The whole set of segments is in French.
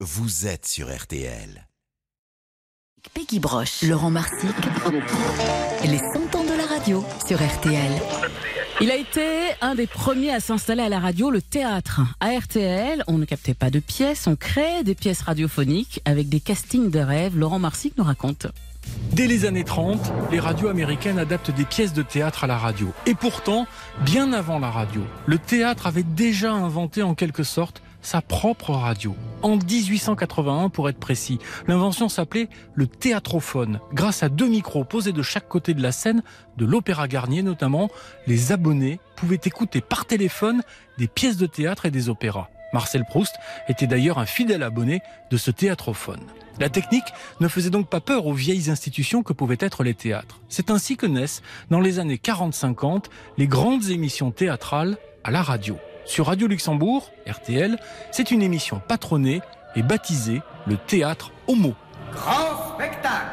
vous êtes sur RTL. Peggy Broche, Laurent Marsic, les 100 ans de la radio sur RTL. Il a été un des premiers à s'installer à la radio, le théâtre. À RTL, on ne captait pas de pièces, on créait des pièces radiophoniques avec des castings de rêve. Laurent Marsic nous raconte. Dès les années 30, les radios américaines adaptent des pièces de théâtre à la radio. Et pourtant, bien avant la radio, le théâtre avait déjà inventé en quelque sorte sa propre radio. En 1881 pour être précis, l'invention s'appelait le théâtrophone. Grâce à deux micros posés de chaque côté de la scène, de l'Opéra Garnier notamment, les abonnés pouvaient écouter par téléphone des pièces de théâtre et des opéras. Marcel Proust était d'ailleurs un fidèle abonné de ce théâtrophone. La technique ne faisait donc pas peur aux vieilles institutions que pouvaient être les théâtres. C'est ainsi que naissent, dans les années 40-50, les grandes émissions théâtrales à la radio. Sur Radio Luxembourg, RTL, c'est une émission patronnée et baptisée le Théâtre Homo. Grand spectacle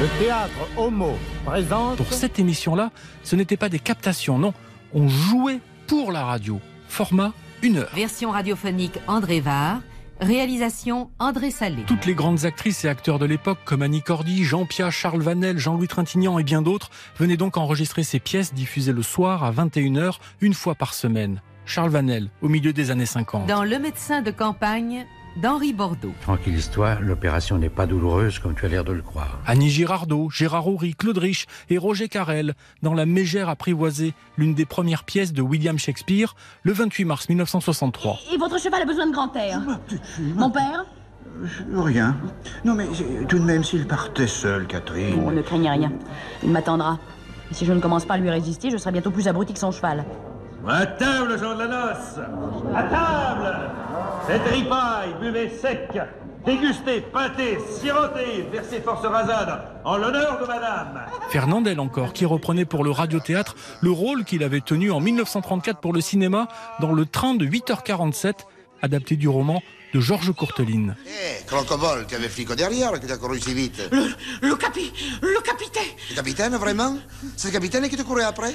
Le théâtre Homo présente. Pour cette émission-là, ce n'était pas des captations, non. On jouait pour la radio. Format une heure. Version radiophonique André Var. Réalisation André Salé. Toutes les grandes actrices et acteurs de l'époque, comme Annie Cordy, Jean Pia, Charles Vanel, Jean-Louis Trintignant et bien d'autres, venaient donc enregistrer ces pièces diffusées le soir à 21h, une fois par semaine. Charles Vanel, au milieu des années 50. Dans Le médecin de campagne d'Henri Bordeaux. Tranquille-toi, l'opération n'est pas douloureuse comme tu as l'air de le croire. Annie Girardot, Gérard Houry, Claude Rich et Roger Carrel, dans La Mégère apprivoisée, l'une des premières pièces de William Shakespeare, le 28 mars 1963. Et votre cheval a besoin de grand air Mon père Rien. Non, mais tout de même, s'il partait seul, Catherine. On ne craignez rien. Il m'attendra. Et si je ne commence pas à lui résister, je serai bientôt plus abruti que son cheval. À table, gens de la noce. À table. Faites ripaille, buvez sec, dégustez, pâtez, sirotez, versez force rasade, en l'honneur de madame. Fernandel encore, qui reprenait pour le radiothéâtre le rôle qu'il avait tenu en 1934 pour le cinéma dans Le Train de 8h47, adapté du roman de Georges Courteline. Eh, Crocobol, tu avais flic derrière qui t'a couru si vite. Le, le capi... le capitaine Le capitaine, vraiment? C'est le capitaine qui te courait après?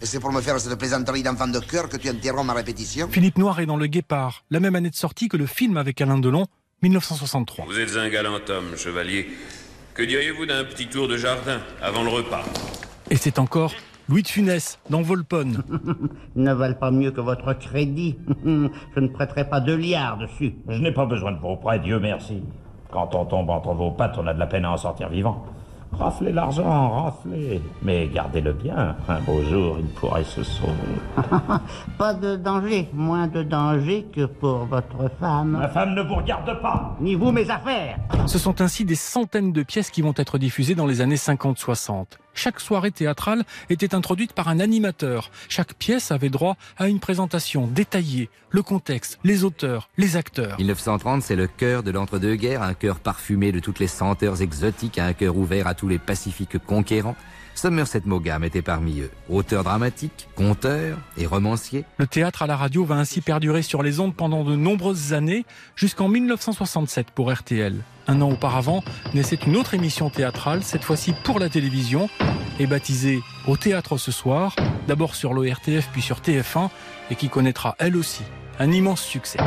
Et c'est pour me faire cette plaisanterie d'enfant de cœur que tu interromps ma répétition Philippe Noir est dans Le Guépard, la même année de sortie que le film avec Alain Delon, 1963. Vous êtes un galant homme, chevalier. Que diriez-vous d'un petit tour de jardin avant le repas? Et c'est encore Louis de Funès, dans Volpone. Ils ne valent pas mieux que votre crédit. Je ne prêterai pas deux liards dessus. Je n'ai pas besoin de vos prêts, Dieu merci. Quand on tombe entre vos pattes, on a de la peine à en sortir vivant. Raflez l'argent, raflez. Mais gardez-le bien. Un beau jour, il pourrait se sauver. pas de danger. Moins de danger que pour votre femme. Ma femme ne vous regarde pas. Ni vous, mes affaires. Ce sont ainsi des centaines de pièces qui vont être diffusées dans les années 50-60. Chaque soirée théâtrale était introduite par un animateur. Chaque pièce avait droit à une présentation détaillée, le contexte, les auteurs, les acteurs. 1930, c'est le cœur de l'entre-deux-guerres, un cœur parfumé de toutes les senteurs exotiques, un cœur ouvert à tous les pacifiques conquérants. Somerset Maugham était parmi eux. Auteur dramatique, conteur et romancier. Le théâtre à la radio va ainsi perdurer sur les ondes pendant de nombreuses années, jusqu'en 1967 pour RTL. Un an auparavant, naissait une autre émission théâtrale, cette fois-ci pour la télévision, et baptisée Au théâtre ce soir, d'abord sur l'ORTF puis sur TF1, et qui connaîtra elle aussi un immense succès.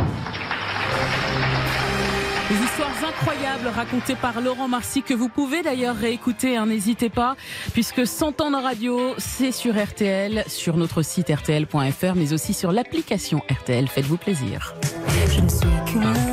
Des histoires incroyables racontées par Laurent Marcy que vous pouvez d'ailleurs réécouter, hein, n'hésitez pas, puisque 100 ans de radio, c'est sur RTL, sur notre site rtl.fr, mais aussi sur l'application RTL. Faites-vous plaisir. Je ne suis qu'une